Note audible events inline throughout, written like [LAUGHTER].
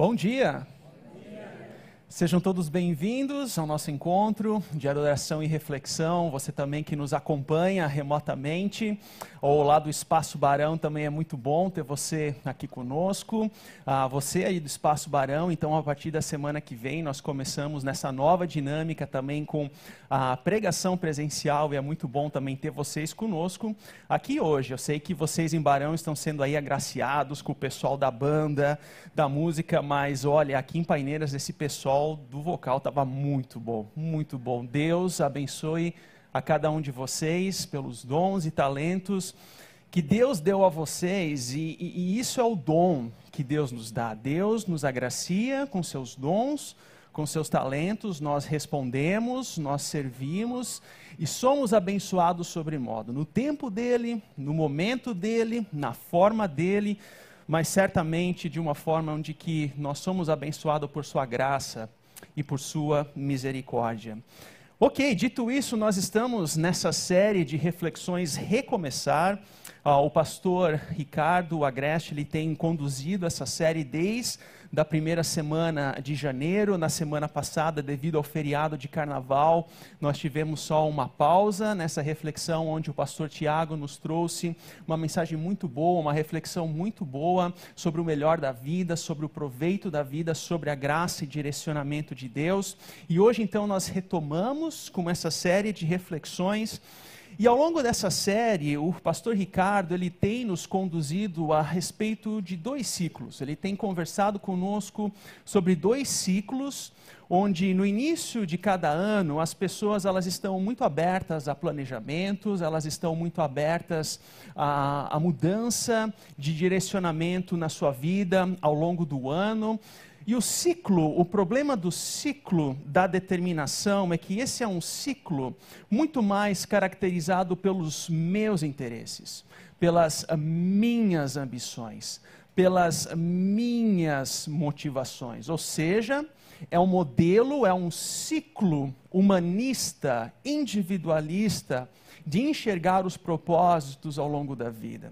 Bom dia. Sejam todos bem-vindos ao nosso encontro de adoração e reflexão. Você também que nos acompanha remotamente, ou lá do Espaço Barão, também é muito bom ter você aqui conosco. Ah, você aí do Espaço Barão, então a partir da semana que vem nós começamos nessa nova dinâmica também com a pregação presencial e é muito bom também ter vocês conosco aqui hoje. Eu sei que vocês em Barão estão sendo aí agraciados com o pessoal da banda, da música, mas olha, aqui em Paineiras esse pessoal do vocal estava muito bom, muito bom. Deus abençoe a cada um de vocês pelos dons e talentos que Deus deu a vocês, e, e, e isso é o dom que Deus nos dá. Deus nos agracia com seus dons, com seus talentos, nós respondemos, nós servimos e somos abençoados sobremodo. No tempo dele, no momento dele, na forma dele mas certamente de uma forma onde que nós somos abençoados por sua graça e por sua misericórdia. Ok, dito isso, nós estamos nessa série de reflexões Recomeçar. Uh, o pastor Ricardo Agreste ele tem conduzido essa série desde da primeira semana de janeiro. Na semana passada, devido ao feriado de carnaval, nós tivemos só uma pausa nessa reflexão, onde o pastor Tiago nos trouxe uma mensagem muito boa, uma reflexão muito boa sobre o melhor da vida, sobre o proveito da vida, sobre a graça e direcionamento de Deus. E hoje, então, nós retomamos com essa série de reflexões e ao longo dessa série, o pastor Ricardo, ele tem nos conduzido a respeito de dois ciclos. Ele tem conversado conosco sobre dois ciclos, onde no início de cada ano as pessoas elas estão muito abertas a planejamentos, elas estão muito abertas a, a mudança de direcionamento na sua vida ao longo do ano. E o ciclo, o problema do ciclo da determinação é que esse é um ciclo muito mais caracterizado pelos meus interesses, pelas minhas ambições, pelas minhas motivações. Ou seja, é um modelo, é um ciclo humanista, individualista, de enxergar os propósitos ao longo da vida.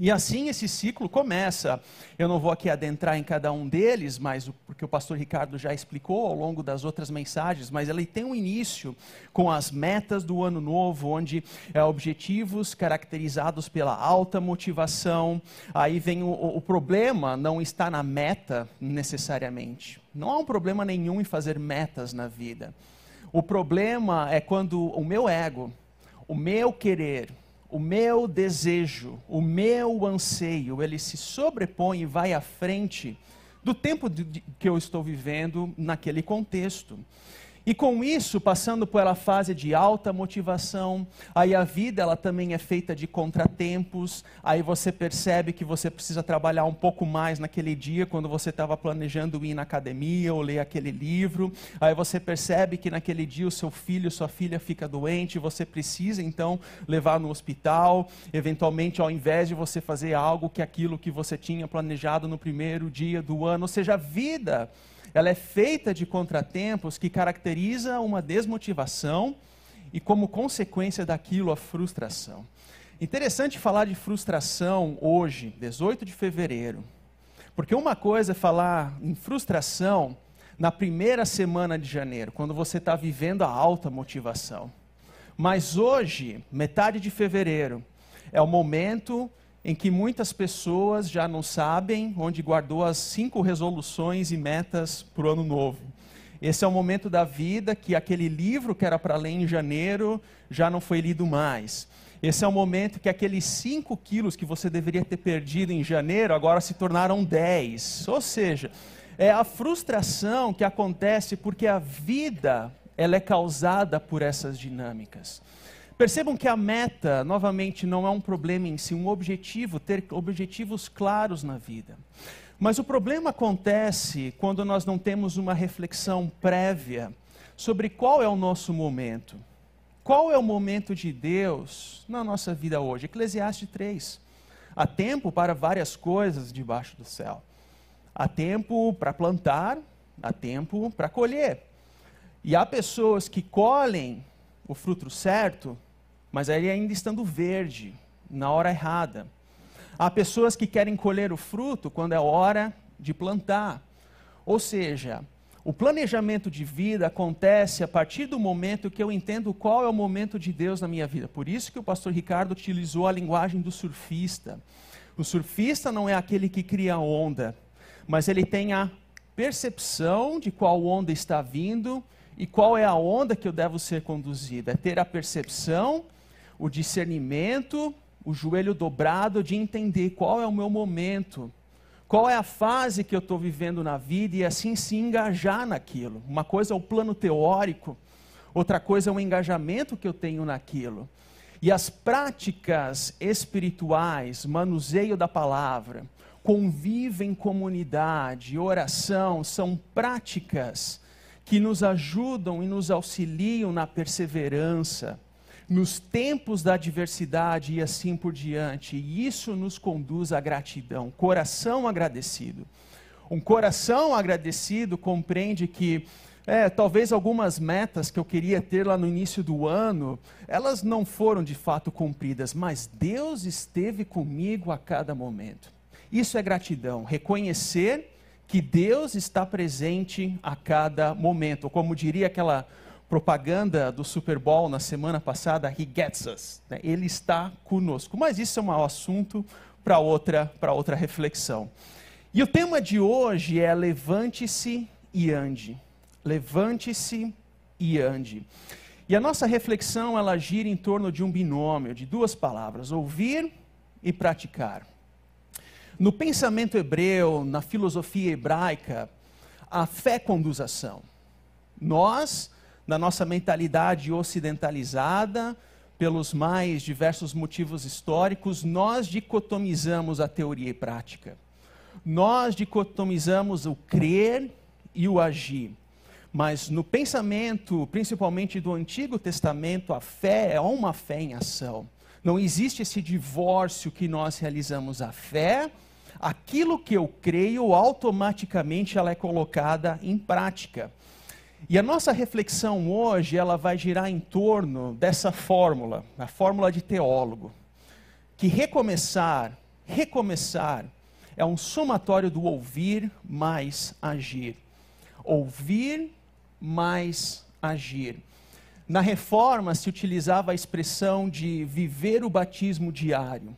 E assim esse ciclo começa. Eu não vou aqui adentrar em cada um deles, mas porque o pastor Ricardo já explicou ao longo das outras mensagens, mas ele tem um início com as metas do ano novo, onde é objetivos caracterizados pela alta motivação. Aí vem o, o problema, não está na meta necessariamente. Não há um problema nenhum em fazer metas na vida. O problema é quando o meu ego, o meu querer, o meu desejo, o meu anseio, ele se sobrepõe e vai à frente do tempo de, de, que eu estou vivendo naquele contexto. E com isso, passando pela fase de alta motivação, aí a vida ela também é feita de contratempos, aí você percebe que você precisa trabalhar um pouco mais naquele dia quando você estava planejando ir na academia ou ler aquele livro, aí você percebe que naquele dia o seu filho, sua filha fica doente, você precisa então levar no hospital, eventualmente ao invés de você fazer algo que aquilo que você tinha planejado no primeiro dia do ano, ou seja, a vida ela é feita de contratempos que caracteriza uma desmotivação e, como consequência daquilo, a frustração. Interessante falar de frustração hoje, 18 de fevereiro, porque uma coisa é falar em frustração na primeira semana de janeiro, quando você está vivendo a alta motivação. Mas hoje, metade de fevereiro, é o momento em que muitas pessoas já não sabem onde guardou as cinco resoluções e metas para o ano novo. Esse é o momento da vida que aquele livro que era para ler em janeiro já não foi lido mais. Esse é o momento que aqueles 5 quilos que você deveria ter perdido em janeiro agora se tornaram 10. Ou seja, é a frustração que acontece porque a vida ela é causada por essas dinâmicas. Percebam que a meta, novamente, não é um problema em si, um objetivo, ter objetivos claros na vida. Mas o problema acontece quando nós não temos uma reflexão prévia sobre qual é o nosso momento. Qual é o momento de Deus na nossa vida hoje? Eclesiastes 3. Há tempo para várias coisas debaixo do céu. Há tempo para plantar, há tempo para colher. E há pessoas que colhem o fruto certo mas ele ainda estando verde, na hora errada. Há pessoas que querem colher o fruto quando é hora de plantar. Ou seja, o planejamento de vida acontece a partir do momento que eu entendo qual é o momento de Deus na minha vida. Por isso que o pastor Ricardo utilizou a linguagem do surfista. O surfista não é aquele que cria onda, mas ele tem a percepção de qual onda está vindo e qual é a onda que eu devo ser conduzido. É ter a percepção, o discernimento, o joelho dobrado de entender qual é o meu momento qual é a fase que eu estou vivendo na vida e assim se engajar naquilo. Uma coisa é o plano teórico, outra coisa é o engajamento que eu tenho naquilo. E as práticas espirituais, manuseio da palavra, convívio em comunidade, oração, são práticas que nos ajudam e nos auxiliam na perseverança, nos tempos da adversidade e assim por diante. E isso nos conduz à gratidão, coração agradecido. Um coração agradecido compreende que é, talvez algumas metas que eu queria ter lá no início do ano, elas não foram de fato cumpridas, mas Deus esteve comigo a cada momento. Isso é gratidão, reconhecer que Deus está presente a cada momento. Como diria aquela propaganda do Super Bowl na semana passada, He Gets Us. Né? Ele está conosco. Mas isso é um assunto para outra, outra reflexão. E o tema de hoje é levante-se e ande. Levante-se e ande. E a nossa reflexão ela gira em torno de um binômio de duas palavras: ouvir e praticar. No pensamento hebreu, na filosofia hebraica, a fé conduz a ação. Nós na nossa mentalidade ocidentalizada, pelos mais diversos motivos históricos, nós dicotomizamos a teoria e prática. Nós dicotomizamos o crer e o agir. Mas no pensamento, principalmente do Antigo Testamento, a fé é uma fé em ação. Não existe esse divórcio que nós realizamos. A fé, aquilo que eu creio, automaticamente ela é colocada em prática. E a nossa reflexão hoje, ela vai girar em torno dessa fórmula, a fórmula de teólogo, que recomeçar, recomeçar é um somatório do ouvir mais agir. Ouvir mais agir. Na reforma se utilizava a expressão de viver o batismo diário.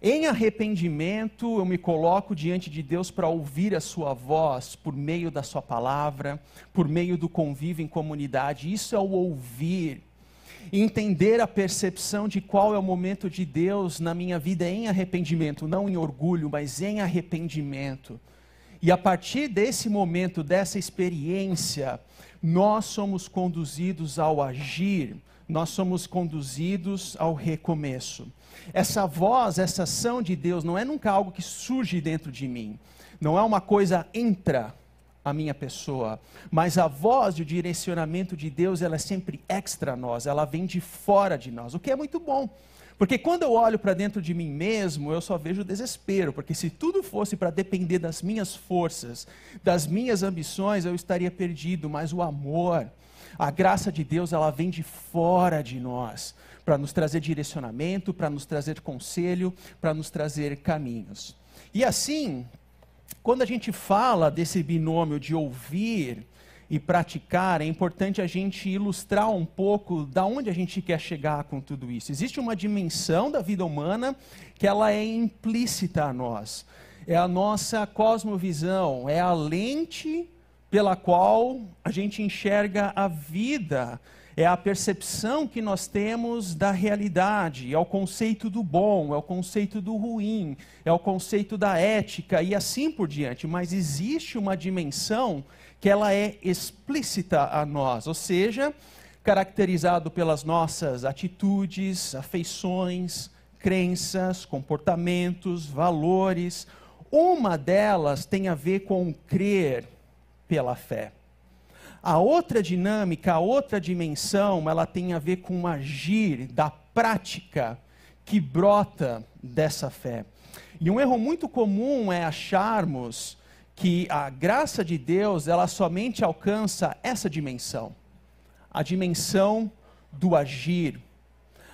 Em arrependimento, eu me coloco diante de Deus para ouvir a Sua voz por meio da Sua palavra, por meio do convívio em comunidade. Isso é o ouvir. Entender a percepção de qual é o momento de Deus na minha vida em arrependimento, não em orgulho, mas em arrependimento. E a partir desse momento, dessa experiência, nós somos conduzidos ao agir, nós somos conduzidos ao recomeço. Essa voz, essa ação de Deus não é nunca algo que surge dentro de mim. Não é uma coisa entra a minha pessoa, mas a voz de direcionamento de Deus, ela é sempre extra nós, ela vem de fora de nós, o que é muito bom. Porque quando eu olho para dentro de mim mesmo, eu só vejo desespero, porque se tudo fosse para depender das minhas forças, das minhas ambições, eu estaria perdido, mas o amor, a graça de Deus, ela vem de fora de nós para nos trazer direcionamento, para nos trazer conselho, para nos trazer caminhos. E assim, quando a gente fala desse binômio de ouvir e praticar, é importante a gente ilustrar um pouco da onde a gente quer chegar com tudo isso. Existe uma dimensão da vida humana que ela é implícita a nós. É a nossa cosmovisão, é a lente pela qual a gente enxerga a vida é a percepção que nós temos da realidade, é o conceito do bom, é o conceito do ruim, é o conceito da ética e assim por diante. Mas existe uma dimensão que ela é explícita a nós, ou seja, caracterizado pelas nossas atitudes, afeições, crenças, comportamentos, valores. Uma delas tem a ver com crer pela fé. A outra dinâmica, a outra dimensão, ela tem a ver com o agir da prática que brota dessa fé. E um erro muito comum é acharmos que a graça de Deus, ela somente alcança essa dimensão, a dimensão do agir.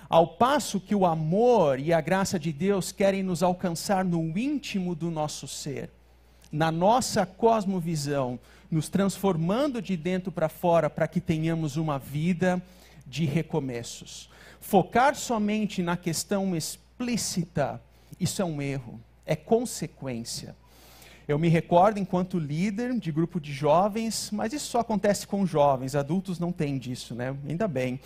Ao passo que o amor e a graça de Deus querem nos alcançar no íntimo do nosso ser na nossa cosmovisão, nos transformando de dentro para fora para que tenhamos uma vida de recomeços. Focar somente na questão explícita, isso é um erro, é consequência. Eu me recordo enquanto líder de grupo de jovens, mas isso só acontece com jovens, adultos não têm disso, né? Ainda bem.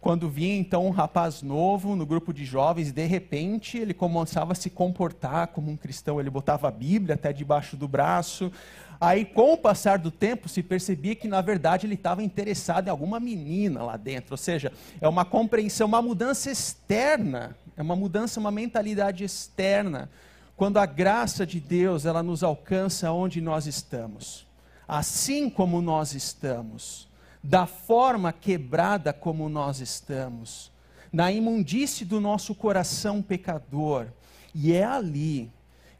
Quando vinha então um rapaz novo no grupo de jovens, de repente ele começava a se comportar como um cristão, ele botava a Bíblia até debaixo do braço. Aí, com o passar do tempo, se percebia que na verdade ele estava interessado em alguma menina lá dentro. Ou seja, é uma compreensão, uma mudança externa, é uma mudança, uma mentalidade externa. Quando a graça de Deus ela nos alcança onde nós estamos, assim como nós estamos, da forma quebrada como nós estamos, na imundície do nosso coração pecador, e é ali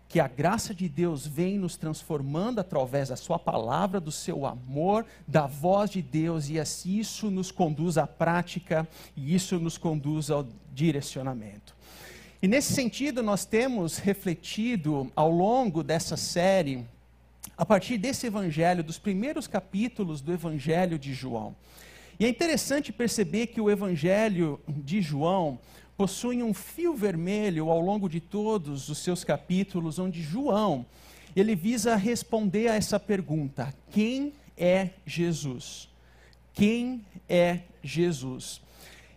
que a graça de Deus vem nos transformando através da Sua palavra, do seu amor, da voz de Deus, e assim isso nos conduz à prática e isso nos conduz ao direcionamento. E nesse sentido, nós temos refletido ao longo dessa série, a partir desse evangelho, dos primeiros capítulos do evangelho de João. E é interessante perceber que o evangelho de João possui um fio vermelho ao longo de todos os seus capítulos, onde João, ele visa responder a essa pergunta: quem é Jesus? Quem é Jesus?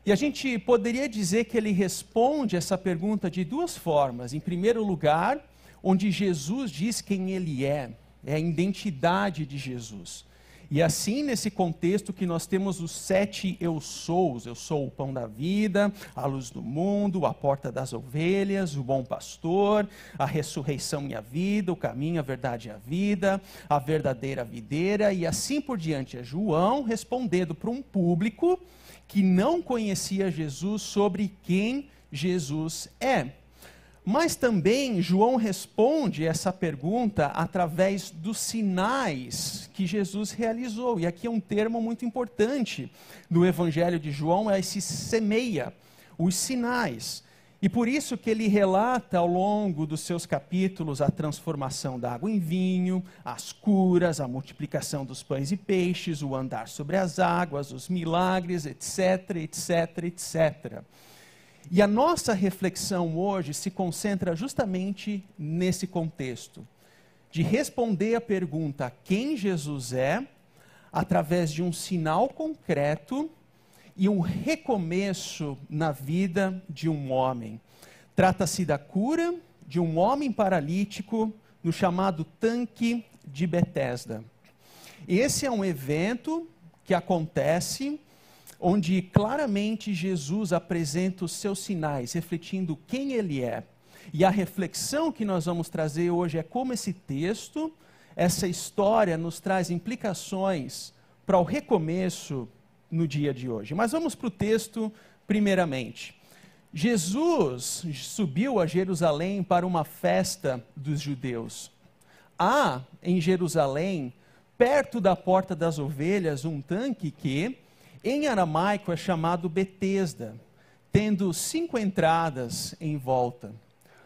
E a gente poderia dizer que ele responde essa pergunta de duas formas. Em primeiro lugar, onde Jesus diz quem ele é, é a identidade de Jesus. E assim, nesse contexto que nós temos os sete eu sous, eu sou o pão da vida, a luz do mundo, a porta das ovelhas, o bom pastor, a ressurreição e a vida, o caminho, a verdade e a vida, a verdadeira videira, e assim por diante. É João respondendo para um público que não conhecia Jesus sobre quem Jesus é. Mas também João responde essa pergunta através dos sinais que Jesus realizou. E aqui é um termo muito importante no Evangelho de João, é esse semeia, os sinais. E por isso que ele relata ao longo dos seus capítulos a transformação da água em vinho, as curas, a multiplicação dos pães e peixes, o andar sobre as águas, os milagres, etc, etc, etc. E a nossa reflexão hoje se concentra justamente nesse contexto, de responder a pergunta quem Jesus é, através de um sinal concreto e um recomeço na vida de um homem. Trata-se da cura de um homem paralítico no chamado tanque de Betesda. Esse é um evento que acontece onde claramente Jesus apresenta os seus sinais, refletindo quem ele é. E a reflexão que nós vamos trazer hoje é como esse texto, essa história nos traz implicações para o recomeço no dia de hoje. Mas vamos para o texto primeiramente. Jesus subiu a Jerusalém para uma festa dos judeus. Há em Jerusalém, perto da porta das ovelhas, um tanque que, em aramaico, é chamado Betesda, tendo cinco entradas em volta.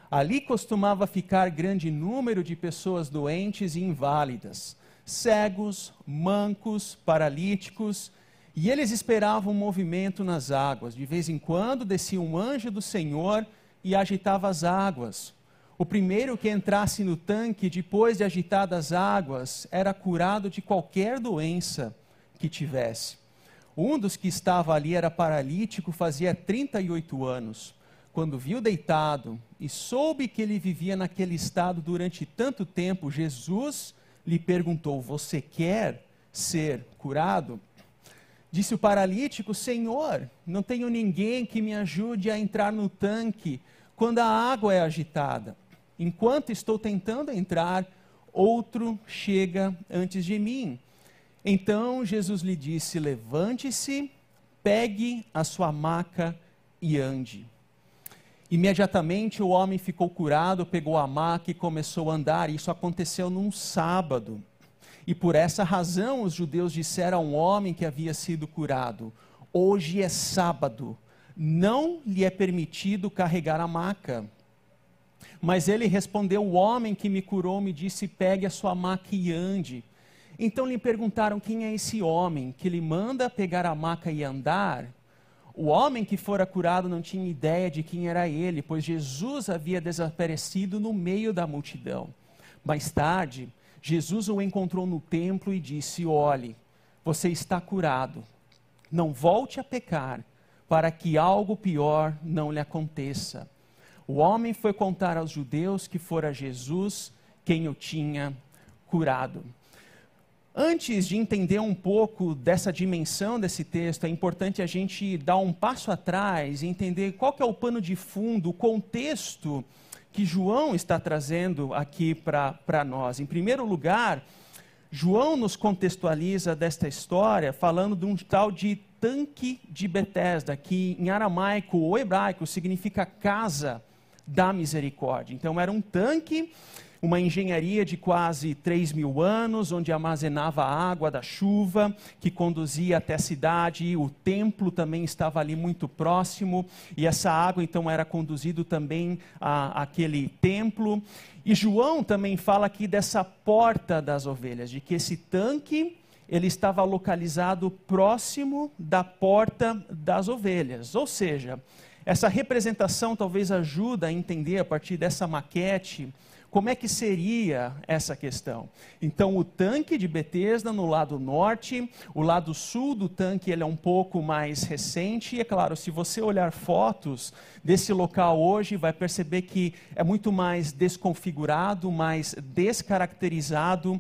Ali costumava ficar grande número de pessoas doentes e inválidas, cegos, mancos, paralíticos e eles esperavam movimento nas águas. De vez em quando descia um anjo do Senhor e agitava as águas. O primeiro que entrasse no tanque, depois de agitadas as águas, era curado de qualquer doença que tivesse. Um dos que estava ali era paralítico, fazia 38 anos. Quando viu deitado e soube que ele vivia naquele estado durante tanto tempo, Jesus lhe perguntou: Você quer ser curado? Disse o paralítico: Senhor, não tenho ninguém que me ajude a entrar no tanque quando a água é agitada. Enquanto estou tentando entrar, outro chega antes de mim. Então Jesus lhe disse: Levante-se, pegue a sua maca e ande. Imediatamente o homem ficou curado, pegou a maca e começou a andar. Isso aconteceu num sábado. E por essa razão os judeus disseram a um homem que havia sido curado: Hoje é sábado, não lhe é permitido carregar a maca. Mas ele respondeu: O homem que me curou me disse: Pegue a sua maca e ande. Então lhe perguntaram: Quem é esse homem que lhe manda pegar a maca e andar? O homem que fora curado não tinha ideia de quem era ele, pois Jesus havia desaparecido no meio da multidão. Mais tarde, Jesus o encontrou no templo e disse: Olhe, você está curado. Não volte a pecar, para que algo pior não lhe aconteça. O homem foi contar aos judeus que fora Jesus quem o tinha curado. Antes de entender um pouco dessa dimensão desse texto, é importante a gente dar um passo atrás e entender qual é o pano de fundo, o contexto que João está trazendo aqui para nós. Em primeiro lugar, João nos contextualiza desta história falando de um tal de tanque de Betesda, que em aramaico ou hebraico significa casa da misericórdia. Então era um tanque, uma engenharia de quase 3 mil anos, onde armazenava a água da chuva, que conduzia até a cidade, o templo também estava ali muito próximo, e essa água então era conduzida também a, aquele templo. E João também fala aqui dessa porta das ovelhas, de que esse tanque ele estava localizado próximo da porta das ovelhas, ou seja, essa representação talvez ajuda a entender a partir dessa maquete como é que seria essa questão. Então, o tanque de Betesda no lado norte, o lado sul do tanque ele é um pouco mais recente, e é claro, se você olhar fotos desse local hoje, vai perceber que é muito mais desconfigurado, mais descaracterizado.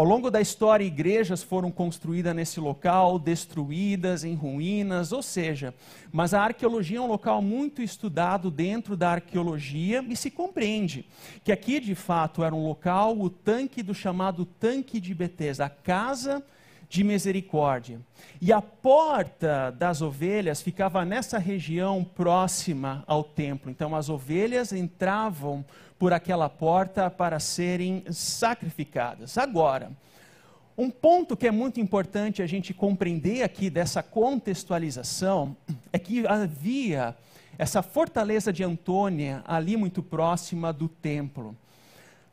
Ao longo da história, igrejas foram construídas nesse local, destruídas, em ruínas, ou seja, mas a arqueologia é um local muito estudado dentro da arqueologia e se compreende que aqui de fato era um local, o tanque do chamado tanque de Betesda, a casa de misericórdia. E a porta das ovelhas ficava nessa região próxima ao templo. Então as ovelhas entravam por aquela porta para serem sacrificadas. Agora, um ponto que é muito importante a gente compreender aqui dessa contextualização é que havia essa fortaleza de Antônia ali muito próxima do templo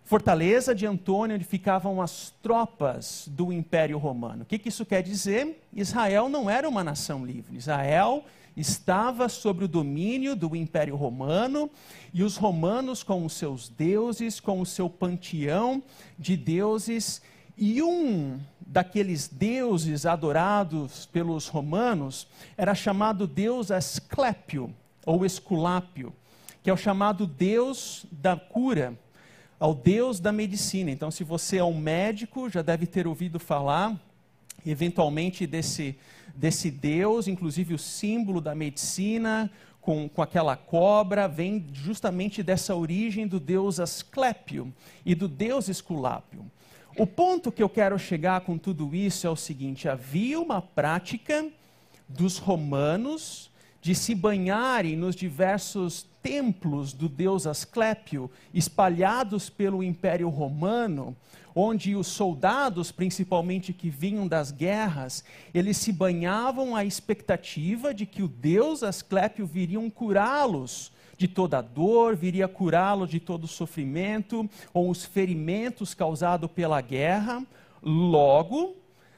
fortaleza de Antônio, onde ficavam as tropas do Império Romano. O que, que isso quer dizer? Israel não era uma nação livre. Israel estava sob o domínio do Império Romano e os romanos, com os seus deuses, com o seu panteão de deuses, e um daqueles deuses adorados pelos romanos era chamado Deus Asclépio, ou Esculápio, que é o chamado Deus da cura ao Deus da medicina. Então, se você é um médico, já deve ter ouvido falar, eventualmente, desse, desse Deus, inclusive o símbolo da medicina, com, com aquela cobra, vem justamente dessa origem do Deus Asclépio e do Deus Esculápio. O ponto que eu quero chegar com tudo isso é o seguinte: havia uma prática dos romanos de se banharem nos diversos templos do deus Asclépio, espalhados pelo Império Romano, onde os soldados, principalmente que vinham das guerras, eles se banhavam à expectativa de que o deus Asclépio viria curá-los de toda dor, viria curá-los de todo sofrimento ou os ferimentos causados pela guerra. Logo,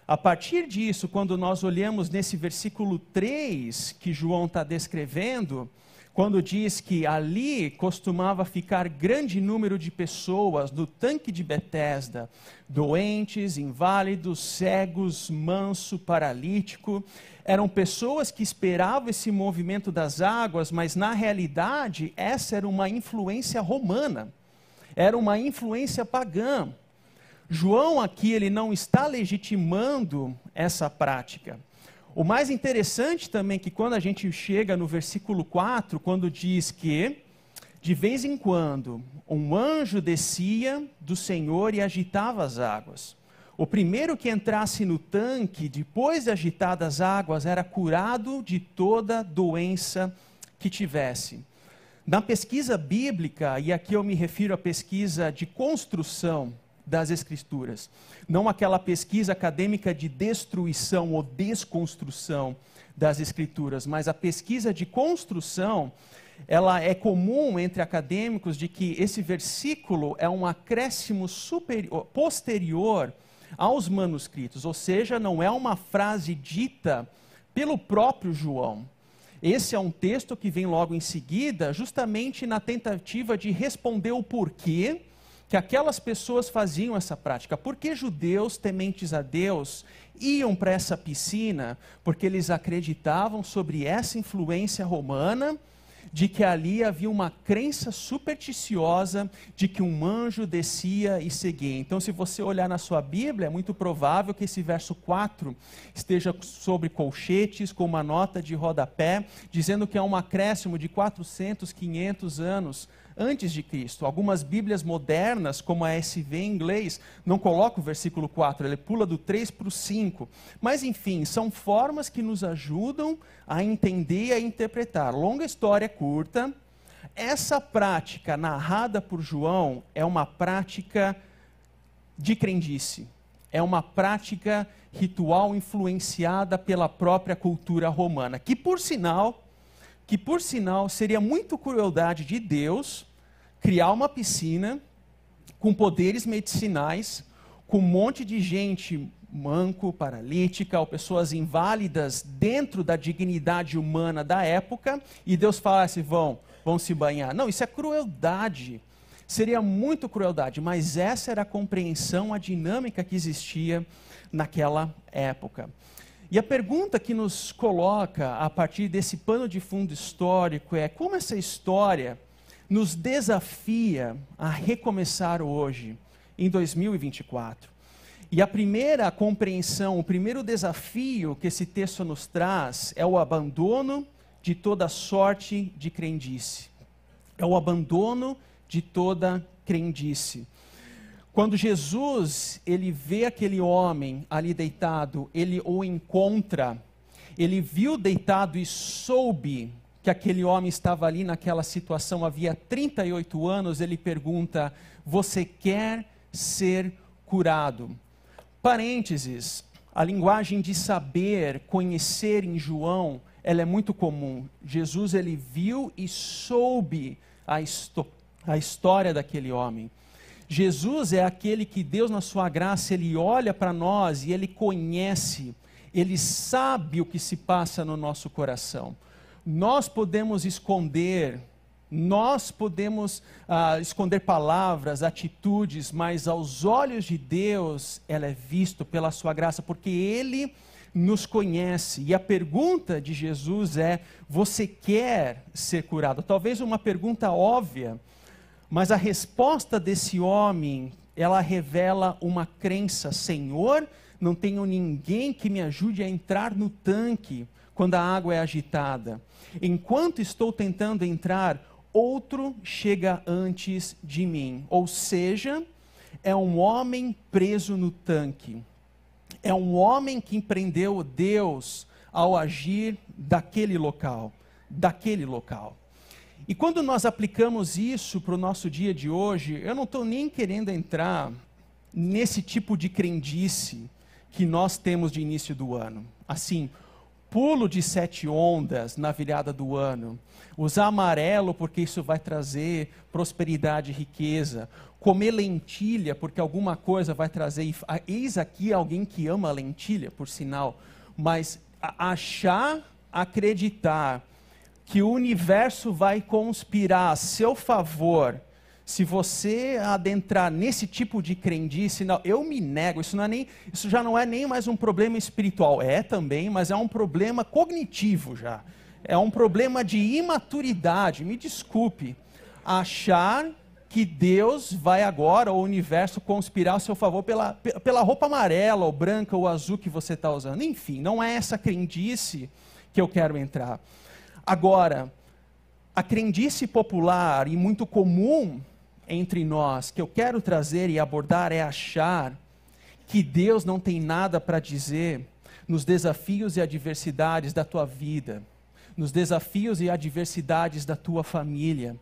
a partir disso, quando nós olhamos nesse versículo 3 que João está descrevendo, quando diz que ali costumava ficar grande número de pessoas no tanque de Betesda, doentes, inválidos, cegos, manso, paralítico, eram pessoas que esperavam esse movimento das águas, mas na realidade essa era uma influência romana, era uma influência pagã. João aqui ele não está legitimando essa prática. O mais interessante também é que quando a gente chega no versículo 4, quando diz que de vez em quando um anjo descia do Senhor e agitava as águas. O primeiro que entrasse no tanque, depois de agitadas as águas, era curado de toda doença que tivesse. Na pesquisa bíblica, e aqui eu me refiro à pesquisa de construção das Escrituras. Não aquela pesquisa acadêmica de destruição ou desconstrução das Escrituras, mas a pesquisa de construção. Ela é comum entre acadêmicos de que esse versículo é um acréscimo superior, posterior aos manuscritos, ou seja, não é uma frase dita pelo próprio João. Esse é um texto que vem logo em seguida, justamente na tentativa de responder o porquê que aquelas pessoas faziam essa prática. Por que judeus tementes a Deus iam para essa piscina? Porque eles acreditavam sobre essa influência romana de que ali havia uma crença supersticiosa de que um anjo descia e seguia. Então, se você olhar na sua Bíblia, é muito provável que esse verso 4 esteja sobre colchetes, com uma nota de rodapé, dizendo que é um acréscimo de 400, 500 anos antes de Cristo. Algumas Bíblias modernas, como a SV em inglês, não colocam o versículo 4, ele pula do 3 para o 5. Mas, enfim, são formas que nos ajudam a entender e a interpretar. Longa história curta, essa prática narrada por João é uma prática de crendice. É uma prática ritual influenciada pela própria cultura romana, que por sinal, que por sinal seria muito crueldade de Deus criar uma piscina com poderes medicinais, com um monte de gente manco, paralítica, ou pessoas inválidas dentro da dignidade humana da época, e Deus falasse: vão, vão se banhar. Não, isso é crueldade. Seria muito crueldade, mas essa era a compreensão, a dinâmica que existia naquela época. E a pergunta que nos coloca a partir desse pano de fundo histórico é como essa história nos desafia a recomeçar hoje, em 2024. E a primeira compreensão, o primeiro desafio que esse texto nos traz é o abandono de toda sorte de crendice. É o abandono de toda crendice. Quando Jesus, ele vê aquele homem ali deitado, ele o encontra, ele viu deitado e soube que aquele homem estava ali naquela situação havia 38 anos, ele pergunta: Você quer ser curado? Parênteses, a linguagem de saber, conhecer em João, ela é muito comum. Jesus ele viu e soube a, a história daquele homem. Jesus é aquele que Deus na sua graça ele olha para nós e ele conhece, ele sabe o que se passa no nosso coração nós podemos esconder, nós podemos ah, esconder palavras, atitudes, mas aos olhos de Deus ela é visto pela sua graça, porque Ele nos conhece. E a pergunta de Jesus é: Você quer ser curado? Talvez uma pergunta óbvia, mas a resposta desse homem, ela revela uma crença: Senhor, não tenho ninguém que me ajude a entrar no tanque quando a água é agitada. Enquanto estou tentando entrar, outro chega antes de mim. Ou seja, é um homem preso no tanque. É um homem que empreendeu Deus ao agir daquele local, daquele local. E quando nós aplicamos isso para o nosso dia de hoje, eu não estou nem querendo entrar nesse tipo de crendice que nós temos de início do ano. Assim, pulo de sete ondas na virada do ano, usar amarelo porque isso vai trazer prosperidade e riqueza, comer lentilha porque alguma coisa vai trazer. Eis aqui alguém que ama lentilha, por sinal, mas achar, acreditar que o universo vai conspirar a seu favor se você adentrar nesse tipo de crendice, não, eu me nego, isso, não é nem, isso já não é nem mais um problema espiritual, é também, mas é um problema cognitivo já. É um problema de imaturidade, me desculpe. Achar que Deus vai agora, o universo, conspirar a seu favor pela, pela roupa amarela, ou branca, ou azul que você está usando. Enfim, não é essa crendice que eu quero entrar. Agora, a crendice popular e muito comum entre nós que eu quero trazer e abordar é achar que Deus não tem nada para dizer nos desafios e adversidades da tua vida, nos desafios e adversidades da tua família.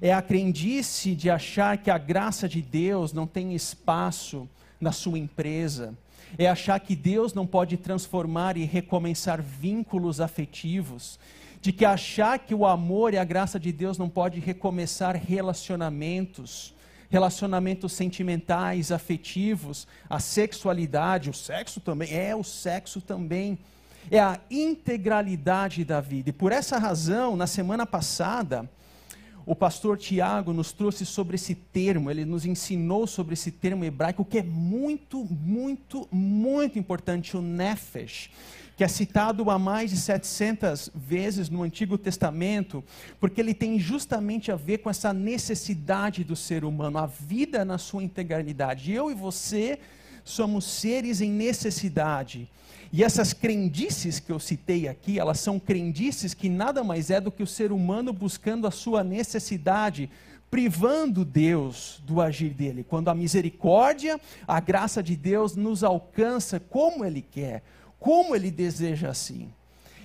É a crendice de achar que a graça de Deus não tem espaço na sua empresa. É achar que Deus não pode transformar e recomeçar vínculos afetivos. De que achar que o amor e a graça de Deus não pode recomeçar relacionamentos relacionamentos sentimentais, afetivos, a sexualidade, o sexo também, é o sexo também. É a integralidade da vida. E por essa razão, na semana passada, o pastor Tiago nos trouxe sobre esse termo, ele nos ensinou sobre esse termo hebraico que é muito, muito, muito importante, o nefesh que é citado a mais de 700 vezes no Antigo Testamento, porque ele tem justamente a ver com essa necessidade do ser humano, a vida na sua integralidade. Eu e você somos seres em necessidade. E essas crendices que eu citei aqui, elas são crendices que nada mais é do que o ser humano buscando a sua necessidade, privando Deus do agir dele. Quando a misericórdia, a graça de Deus nos alcança como ele quer como ele deseja assim.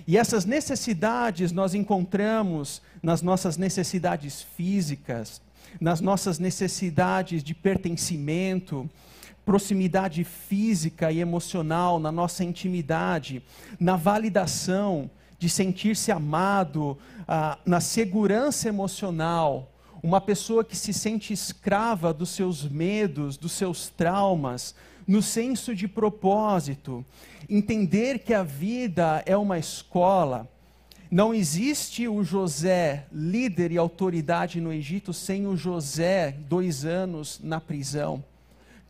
E essas necessidades nós encontramos nas nossas necessidades físicas, nas nossas necessidades de pertencimento, proximidade física e emocional, na nossa intimidade, na validação de sentir-se amado, ah, na segurança emocional. Uma pessoa que se sente escrava dos seus medos, dos seus traumas, no senso de propósito, entender que a vida é uma escola. Não existe o José, líder e autoridade no Egito, sem o José, dois anos na prisão.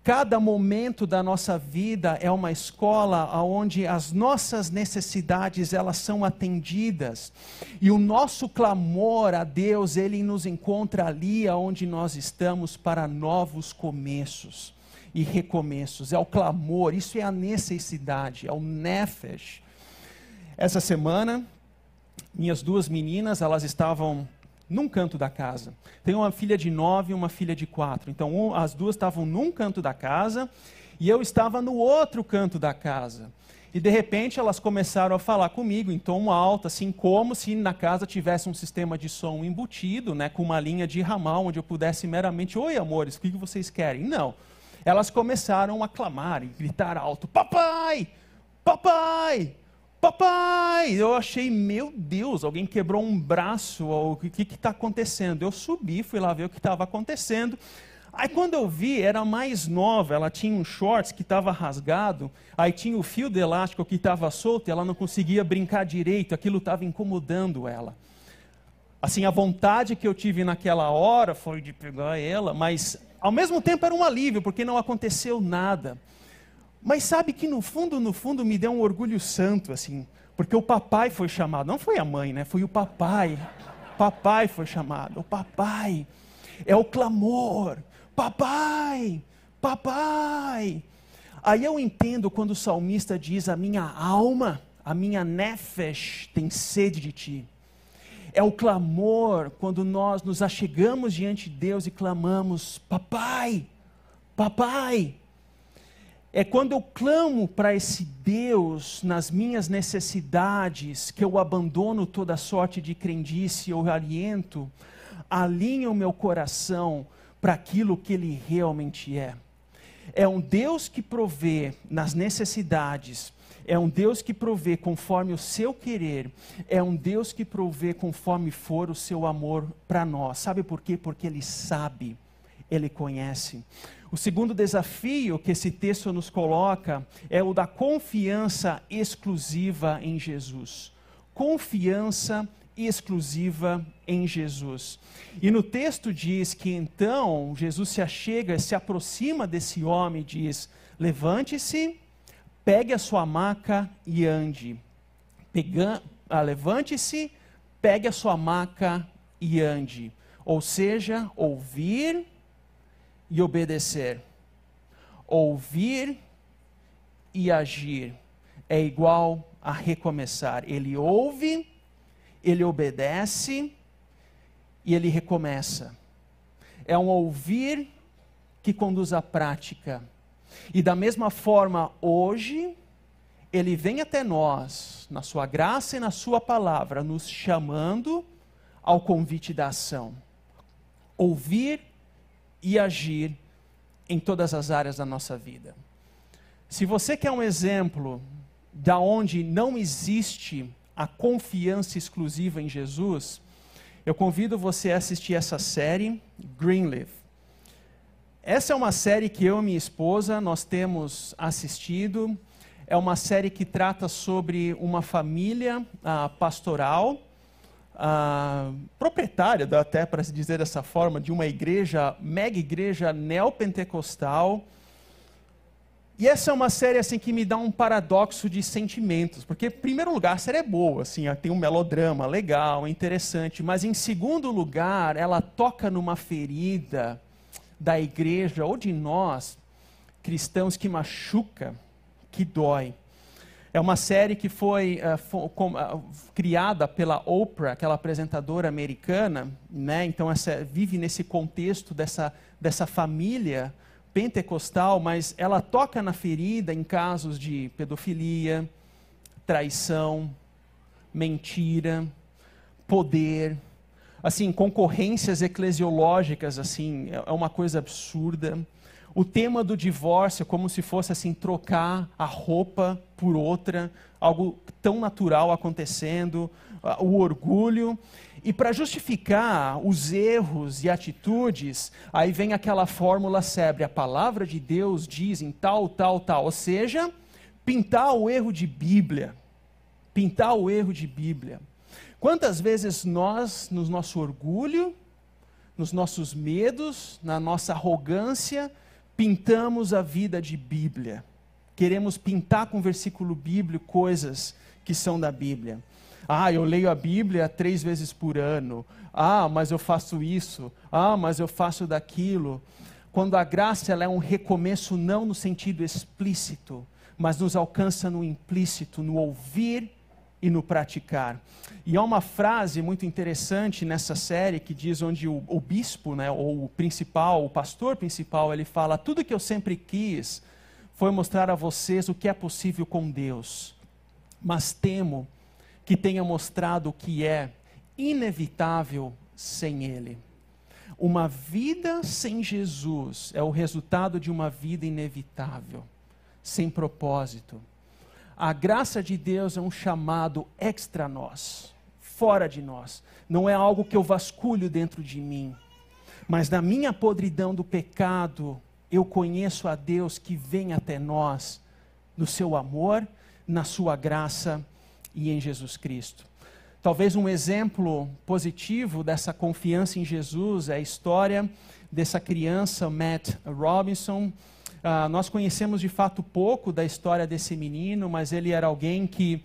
Cada momento da nossa vida é uma escola onde as nossas necessidades elas são atendidas e o nosso clamor a Deus ele nos encontra ali onde nós estamos para novos começos e recomeços, é o clamor, isso é a necessidade, é o nefesh. Essa semana, minhas duas meninas, elas estavam num canto da casa. Tenho uma filha de nove e uma filha de quatro. Então, um, as duas estavam num canto da casa e eu estava no outro canto da casa. E de repente elas começaram a falar comigo em tom alto, assim como se na casa tivesse um sistema de som embutido, né, com uma linha de ramal onde eu pudesse meramente, oi amores, o que vocês querem? Não elas começaram a clamar e gritar alto: Papai! Papai! Papai! Eu achei, meu Deus, alguém quebrou um braço, o que está acontecendo? Eu subi, fui lá ver o que estava acontecendo. Aí quando eu vi, era mais nova, ela tinha um shorts que estava rasgado, aí tinha o fio de elástico que estava solto e ela não conseguia brincar direito, aquilo estava incomodando ela. Assim, a vontade que eu tive naquela hora foi de pegar ela, mas ao mesmo tempo era um alívio, porque não aconteceu nada. Mas sabe que no fundo, no fundo, me deu um orgulho santo, assim, porque o papai foi chamado, não foi a mãe, né? Foi o papai. Papai foi chamado, o papai. É o clamor. Papai! Papai! Aí eu entendo quando o salmista diz: A minha alma, a minha nefesh tem sede de ti é o clamor quando nós nos achegamos diante de Deus e clamamos: Papai, Papai. É quando eu clamo para esse Deus nas minhas necessidades, que eu abandono toda sorte de crendice ou aliento, alinho o meu coração para aquilo que Ele realmente é. É um Deus que provê nas necessidades, é um Deus que provê conforme o seu querer, é um Deus que provê conforme for o seu amor para nós. Sabe por quê? Porque Ele sabe, Ele conhece. O segundo desafio que esse texto nos coloca é o da confiança exclusiva em Jesus. Confiança exclusiva em Jesus. E no texto diz que então Jesus se achega, se aproxima desse homem e diz: Levante-se pegue a sua maca e ande. Ah, levante-se, pegue a sua maca e ande. Ou seja, ouvir e obedecer. Ouvir e agir é igual a recomeçar. Ele ouve, ele obedece e ele recomeça. É um ouvir que conduz à prática e da mesma forma, hoje, Ele vem até nós, na Sua graça e na Sua palavra, nos chamando ao convite da ação. ouvir e agir em todas as áreas da nossa vida. Se você quer um exemplo da onde não existe a confiança exclusiva em Jesus, eu convido você a assistir essa série, Greenleaf. Essa é uma série que eu e minha esposa nós temos assistido. É uma série que trata sobre uma família uh, pastoral, uh, proprietária, até para se dizer dessa forma, de uma igreja, mega igreja neopentecostal, e essa é uma série assim que me dá um paradoxo de sentimentos, porque em primeiro lugar a série é boa, assim, tem um melodrama legal, interessante, mas em segundo lugar ela toca numa ferida da igreja ou de nós cristãos que machuca, que dói. É uma série que foi uh, com, uh, criada pela Oprah, aquela apresentadora americana, né? Então essa, vive nesse contexto dessa, dessa família pentecostal, mas ela toca na ferida em casos de pedofilia, traição, mentira, poder, assim, concorrências eclesiológicas, assim, é uma coisa absurda. O tema do divórcio é como se fosse assim trocar a roupa por outra, algo tão natural acontecendo, o orgulho. E para justificar os erros e atitudes, aí vem aquela fórmula célebre: a palavra de Deus diz em tal, tal, tal. Ou seja, pintar o erro de Bíblia. Pintar o erro de Bíblia. Quantas vezes nós, no nosso orgulho, nos nossos medos, na nossa arrogância, pintamos a vida de Bíblia? Queremos pintar com versículo bíblico coisas que são da Bíblia. Ah, eu leio a Bíblia três vezes por ano. Ah, mas eu faço isso. Ah, mas eu faço daquilo. Quando a graça ela é um recomeço não no sentido explícito, mas nos alcança no implícito, no ouvir e no praticar. E há uma frase muito interessante nessa série que diz onde o, o bispo, né, ou o principal, o pastor principal, ele fala: tudo que eu sempre quis foi mostrar a vocês o que é possível com Deus, mas temo que tenha mostrado o que é inevitável sem Ele. Uma vida sem Jesus é o resultado de uma vida inevitável, sem propósito. A graça de Deus é um chamado extra nós, fora de nós. Não é algo que eu vasculho dentro de mim. Mas na minha podridão do pecado, eu conheço a Deus que vem até nós no seu amor, na sua graça e em Jesus Cristo. Talvez um exemplo positivo dessa confiança em Jesus é a história dessa criança, Matt Robinson. Uh, nós conhecemos de fato pouco da história desse menino, mas ele era alguém que,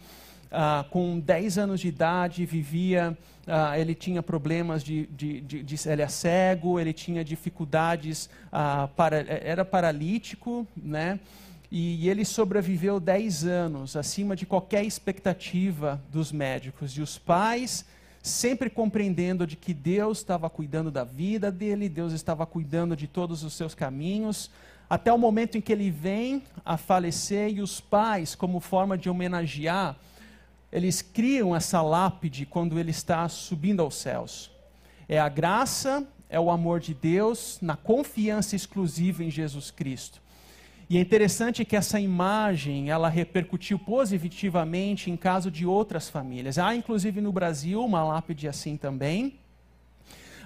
uh, com 10 anos de idade, vivia. Uh, ele tinha problemas de, de, de, de, Ele é cego, ele tinha dificuldades. para, era paralítico, né? E ele sobreviveu 10 anos, acima de qualquer expectativa dos médicos. E os pais sempre compreendendo de que Deus estava cuidando da vida dele, Deus estava cuidando de todos os seus caminhos, até o momento em que ele vem a falecer e os pais, como forma de homenagear, eles criam essa lápide quando ele está subindo aos céus. É a graça, é o amor de Deus na confiança exclusiva em Jesus Cristo. E é interessante que essa imagem, ela repercutiu positivamente em caso de outras famílias. Há, inclusive, no Brasil, uma lápide assim também.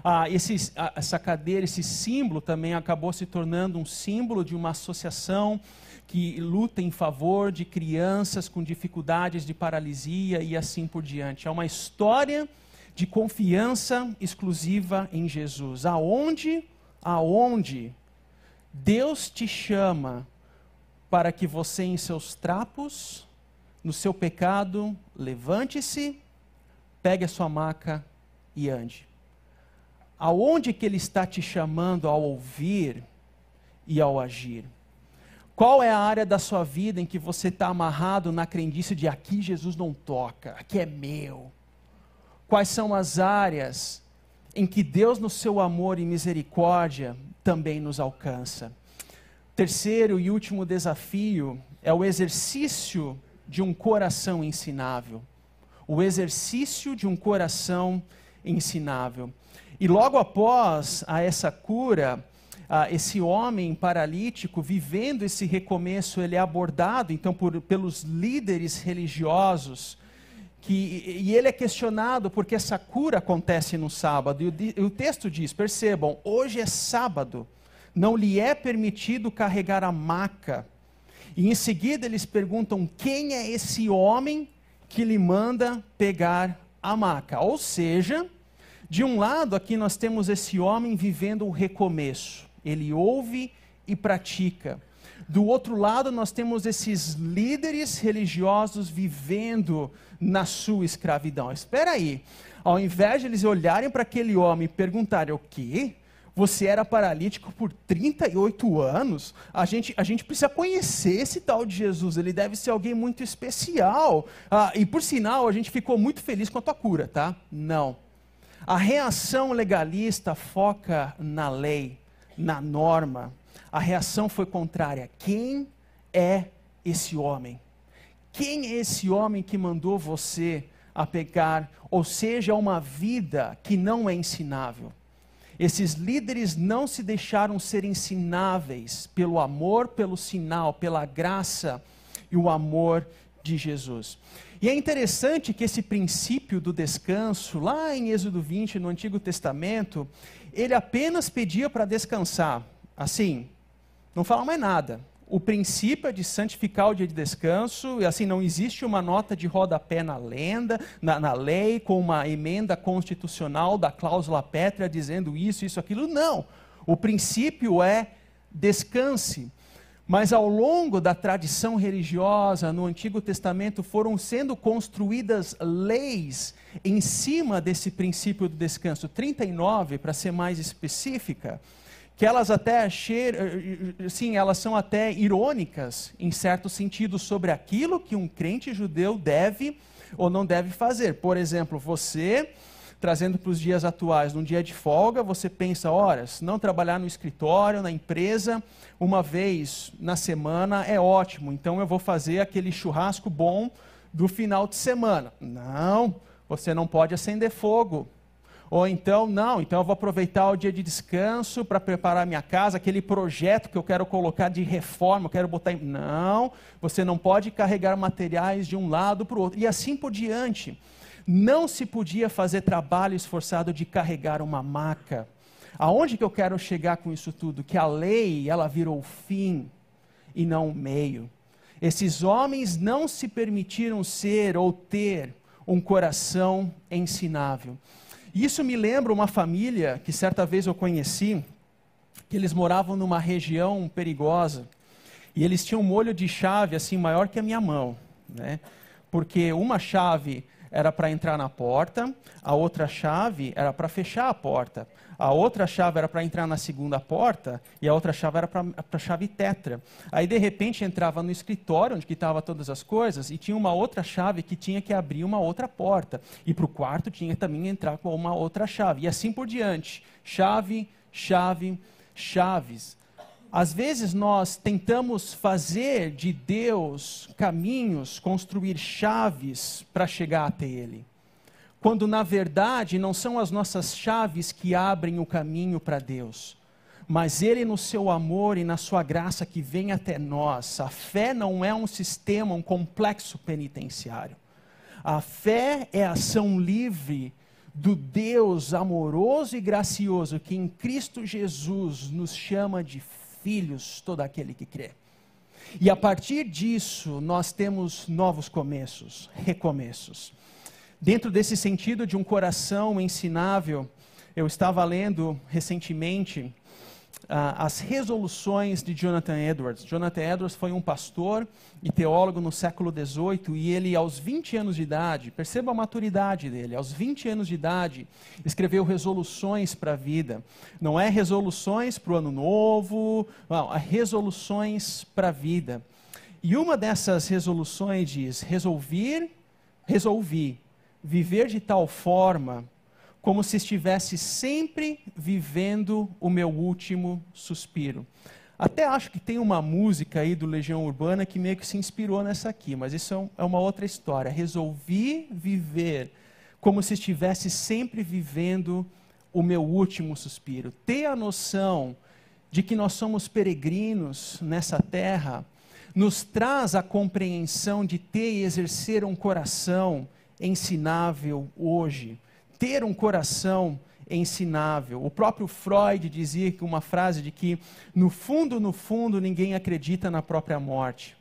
Ah, esse, essa cadeira, esse símbolo também acabou se tornando um símbolo de uma associação que luta em favor de crianças com dificuldades de paralisia e assim por diante. É uma história de confiança exclusiva em Jesus. Aonde, aonde Deus te chama para que você, em seus trapos, no seu pecado, levante-se, pegue a sua maca e ande. Aonde que Ele está te chamando ao ouvir e ao agir? Qual é a área da sua vida em que você está amarrado na crendice de aqui Jesus não toca, aqui é meu? Quais são as áreas em que Deus, no seu amor e misericórdia, também nos alcança? Terceiro e último desafio é o exercício de um coração ensinável. O exercício de um coração ensinável. E logo após a essa cura, esse homem paralítico, vivendo esse recomeço, ele é abordado então por, pelos líderes religiosos. Que, e ele é questionado porque essa cura acontece no sábado. E o, e o texto diz: percebam, hoje é sábado, não lhe é permitido carregar a maca. E em seguida eles perguntam: quem é esse homem que lhe manda pegar a maca? Ou seja, de um lado, aqui nós temos esse homem vivendo um recomeço. Ele ouve e pratica. Do outro lado, nós temos esses líderes religiosos vivendo na sua escravidão. Espera aí. Ao invés de eles olharem para aquele homem e perguntarem o quê? Você era paralítico por 38 anos? A gente, a gente precisa conhecer esse tal de Jesus. Ele deve ser alguém muito especial. Ah, e por sinal, a gente ficou muito feliz com a tua cura, tá? Não. A reação legalista foca na lei, na norma. A reação foi contrária. Quem é esse homem? Quem é esse homem que mandou você a pegar, ou seja, uma vida que não é ensinável? Esses líderes não se deixaram ser ensináveis pelo amor, pelo sinal, pela graça e o amor de Jesus. E é interessante que esse princípio do descanso, lá em Êxodo 20, no Antigo Testamento, ele apenas pedia para descansar. Assim, não fala mais nada. O princípio é de santificar o dia de descanso, e assim, não existe uma nota de rodapé na lenda, na, na lei, com uma emenda constitucional da cláusula pétrea dizendo isso, isso, aquilo. Não. O princípio é descanse. Mas ao longo da tradição religiosa no Antigo Testamento foram sendo construídas leis em cima desse princípio do descanso. 39, para ser mais específica, que elas até sim, elas são até irônicas em certo sentido sobre aquilo que um crente judeu deve ou não deve fazer. Por exemplo, você trazendo para os dias atuais, num dia de folga, você pensa, horas, não trabalhar no escritório, na empresa, uma vez na semana é ótimo, então eu vou fazer aquele churrasco bom do final de semana. Não, você não pode acender fogo. Ou então, não, então eu vou aproveitar o dia de descanso para preparar minha casa, aquele projeto que eu quero colocar de reforma, eu quero botar em. Não, você não pode carregar materiais de um lado para o outro. E assim por diante. Não se podia fazer trabalho esforçado de carregar uma maca. Aonde que eu quero chegar com isso tudo? Que a lei, ela virou o fim e não o meio. Esses homens não se permitiram ser ou ter um coração ensinável. Isso me lembra uma família que certa vez eu conheci, que eles moravam numa região perigosa. E eles tinham um molho de chave assim maior que a minha mão, né? Porque uma chave era para entrar na porta, a outra chave era para fechar a porta, a outra chave era para entrar na segunda porta e a outra chave era para a chave tetra. Aí de repente entrava no escritório onde estavam todas as coisas e tinha uma outra chave que tinha que abrir uma outra porta e para o quarto tinha também que entrar com uma outra chave e assim por diante, chave, chave, chaves. Às vezes nós tentamos fazer de Deus caminhos, construir chaves para chegar até Ele, quando na verdade não são as nossas chaves que abrem o caminho para Deus, mas Ele, no seu amor e na sua graça que vem até nós. A fé não é um sistema, um complexo penitenciário. A fé é ação livre do Deus amoroso e gracioso que em Cristo Jesus nos chama de filhos todo aquele que crê. E a partir disso, nós temos novos começos, recomeços. Dentro desse sentido de um coração ensinável, eu estava lendo recentemente as resoluções de Jonathan Edwards. Jonathan Edwards foi um pastor e teólogo no século XVIII e ele, aos 20 anos de idade, perceba a maturidade dele, aos 20 anos de idade, escreveu resoluções para a vida. Não é resoluções para o ano novo, não, é resoluções para a vida. E uma dessas resoluções diz: resolver, resolvi viver de tal forma como se estivesse sempre vivendo o meu último suspiro. Até acho que tem uma música aí do Legião Urbana que meio que se inspirou nessa aqui, mas isso é, é uma outra história. Resolvi viver como se estivesse sempre vivendo o meu último suspiro. Ter a noção de que nós somos peregrinos nessa terra nos traz a compreensão de ter e exercer um coração ensinável hoje. Ter um coração ensinável. O próprio Freud dizia que uma frase de que no fundo, no fundo, ninguém acredita na própria morte.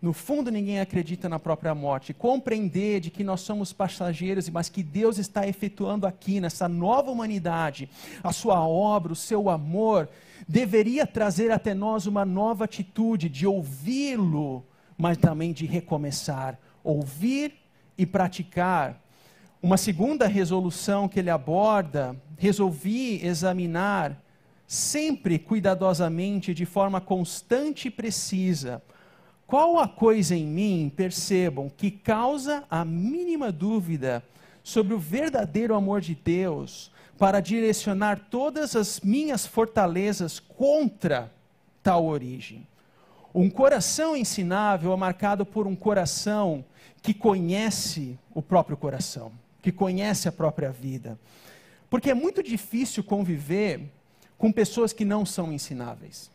No fundo, ninguém acredita na própria morte. Compreender de que nós somos passageiros, mas que Deus está efetuando aqui, nessa nova humanidade, a sua obra, o seu amor, deveria trazer até nós uma nova atitude de ouvi-lo, mas também de recomeçar. Ouvir e praticar. Uma segunda resolução que ele aborda, resolvi examinar sempre cuidadosamente, de forma constante e precisa, qual a coisa em mim, percebam, que causa a mínima dúvida sobre o verdadeiro amor de Deus para direcionar todas as minhas fortalezas contra tal origem? Um coração ensinável é marcado por um coração que conhece o próprio coração, que conhece a própria vida. Porque é muito difícil conviver com pessoas que não são ensináveis,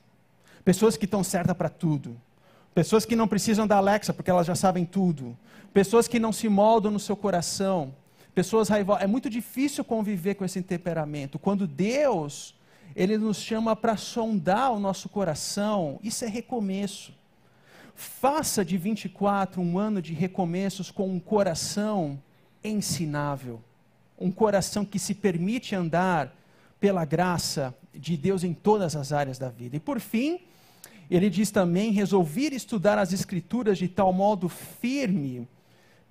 pessoas que estão certas para tudo Pessoas que não precisam da Alexa porque elas já sabem tudo. Pessoas que não se moldam no seu coração. Pessoas raivosas. É muito difícil conviver com esse temperamento. Quando Deus, Ele nos chama para sondar o nosso coração, isso é recomeço. Faça de 24 um ano de recomeços com um coração ensinável. Um coração que se permite andar pela graça de Deus em todas as áreas da vida. E por fim, ele diz também: resolver estudar as Escrituras de tal modo firme,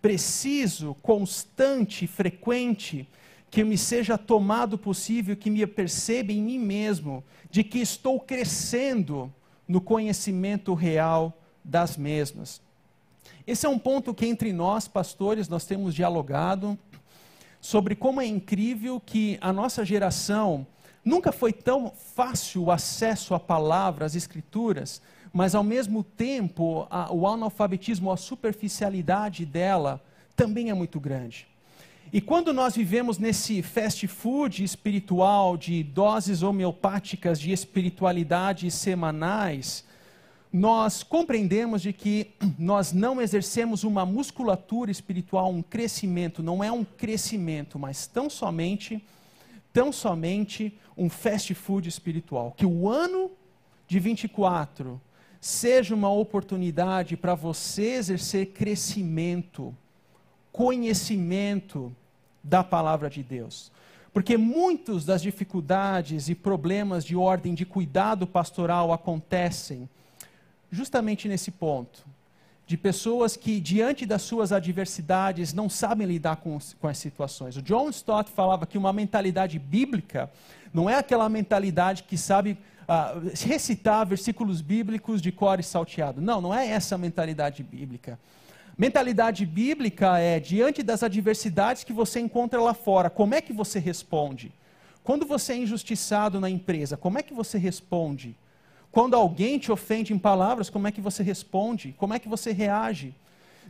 preciso, constante, frequente, que me seja tomado possível que me perceba em mim mesmo de que estou crescendo no conhecimento real das mesmas. Esse é um ponto que entre nós, pastores, nós temos dialogado sobre como é incrível que a nossa geração Nunca foi tão fácil o acesso à palavra, às escrituras, mas ao mesmo tempo a, o analfabetismo, a superficialidade dela também é muito grande. E quando nós vivemos nesse fast food espiritual de doses homeopáticas de espiritualidade semanais, nós compreendemos de que [CLEARS THROAT] nós não exercemos uma musculatura espiritual, um crescimento, não é um crescimento, mas tão somente tão somente um fast food espiritual. Que o ano de 24 seja uma oportunidade para você exercer crescimento, conhecimento da palavra de Deus. Porque muitas das dificuldades e problemas de ordem de cuidado pastoral acontecem justamente nesse ponto de pessoas que, diante das suas adversidades, não sabem lidar com, com as situações. O John Stott falava que uma mentalidade bíblica não é aquela mentalidade que sabe uh, recitar versículos bíblicos de cor e salteado. Não, não é essa mentalidade bíblica. Mentalidade bíblica é, diante das adversidades que você encontra lá fora, como é que você responde? Quando você é injustiçado na empresa, como é que você responde? Quando alguém te ofende em palavras, como é que você responde? Como é que você reage?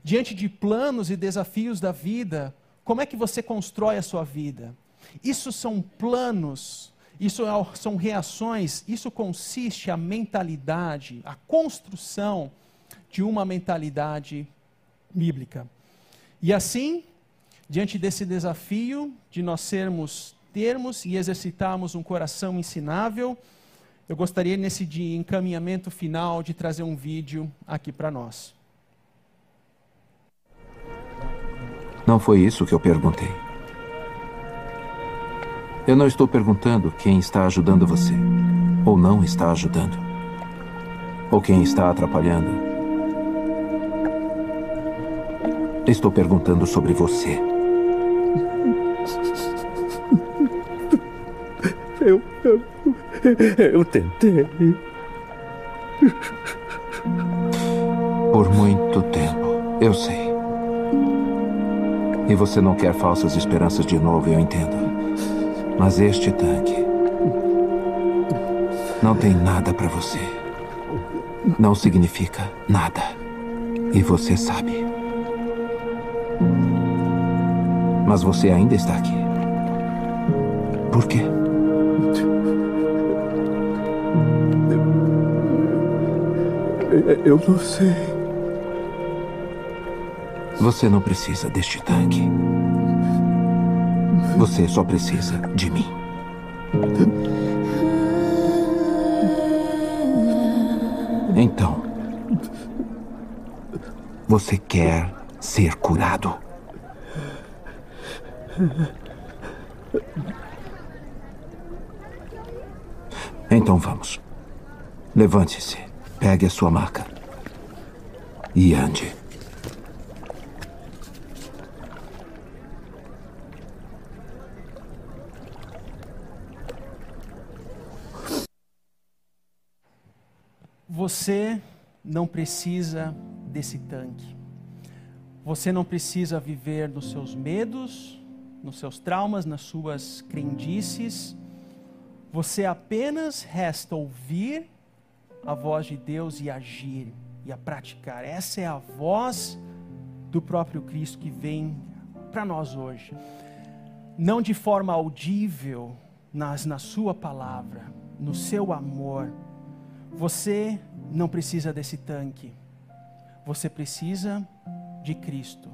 Diante de planos e desafios da vida, como é que você constrói a sua vida? Isso são planos, isso é são reações, isso consiste a mentalidade, a construção de uma mentalidade bíblica. E assim, diante desse desafio de nós sermos, termos e exercitarmos um coração ensinável, eu gostaria nesse dia, encaminhamento final, de trazer um vídeo aqui para nós. Não foi isso que eu perguntei. Eu não estou perguntando quem está ajudando você, ou não está ajudando, ou quem está atrapalhando. Estou perguntando sobre você. Eu, eu, eu tentei. Por muito tempo, eu sei. E você não quer falsas esperanças de novo, eu entendo. Mas este tanque não tem nada para você. Não significa nada. E você sabe. Mas você ainda está aqui. Por quê? Eu não sei. Você não precisa deste tanque. Você só precisa de mim. Então, você quer ser curado? Então vamos. Levante-se, pegue a sua maca e ande. Você não precisa desse tanque. Você não precisa viver nos seus medos, nos seus traumas, nas suas crendices. Você apenas resta ouvir a voz de Deus e agir e a praticar. Essa é a voz do próprio Cristo que vem para nós hoje. Não de forma audível, mas na Sua palavra, no seu amor. Você não precisa desse tanque. Você precisa de Cristo.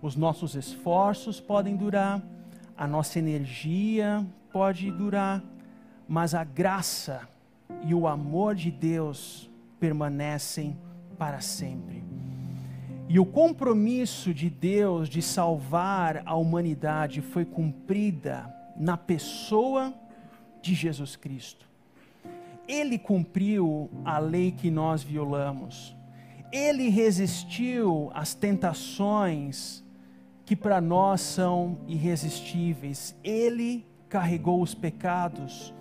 Os nossos esforços podem durar, a nossa energia pode durar, mas a graça e o amor de Deus permanecem para sempre. E o compromisso de Deus de salvar a humanidade foi cumprida na pessoa de Jesus Cristo. Ele cumpriu a lei que nós violamos. Ele resistiu às tentações que para nós são irresistíveis. Ele carregou os pecados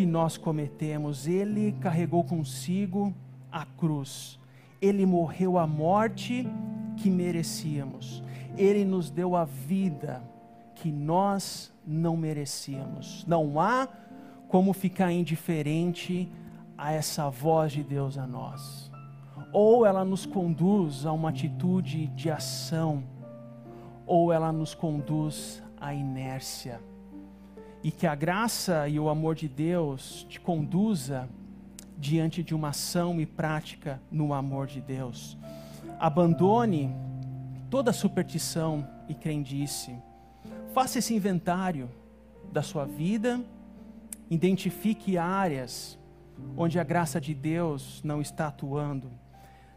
que nós cometemos. Ele carregou consigo a cruz. Ele morreu a morte que merecíamos. Ele nos deu a vida que nós não merecíamos. Não há como ficar indiferente a essa voz de Deus a nós. Ou ela nos conduz a uma atitude de ação, ou ela nos conduz à inércia. E que a graça e o amor de Deus te conduza diante de uma ação e prática no amor de Deus. Abandone toda superstição e crendice. Faça esse inventário da sua vida Identifique áreas onde a graça de Deus não está atuando.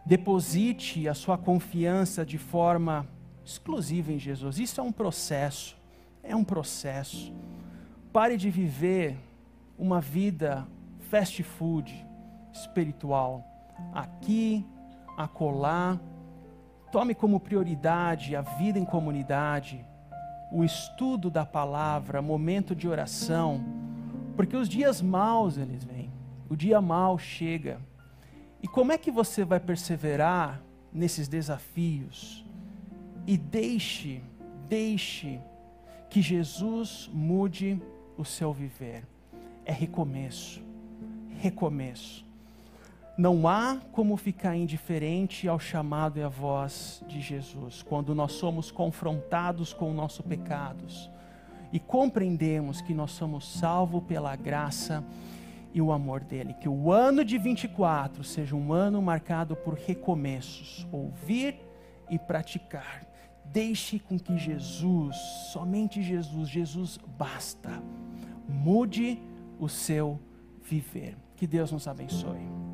Deposite a sua confiança de forma exclusiva em Jesus. Isso é um processo. É um processo. Pare de viver uma vida fast food espiritual. Aqui, acolá. Tome como prioridade a vida em comunidade, o estudo da palavra, momento de oração porque os dias maus eles vêm. O dia mau chega. E como é que você vai perseverar nesses desafios? E deixe, deixe que Jesus mude o seu viver. É recomeço. Recomeço. Não há como ficar indiferente ao chamado e à voz de Jesus quando nós somos confrontados com os nossos pecados e compreendemos que nós somos salvos pela graça e o amor dele. Que o ano de 24 seja um ano marcado por recomeços, ouvir e praticar. Deixe com que Jesus, somente Jesus, Jesus basta. Mude o seu viver. Que Deus nos abençoe.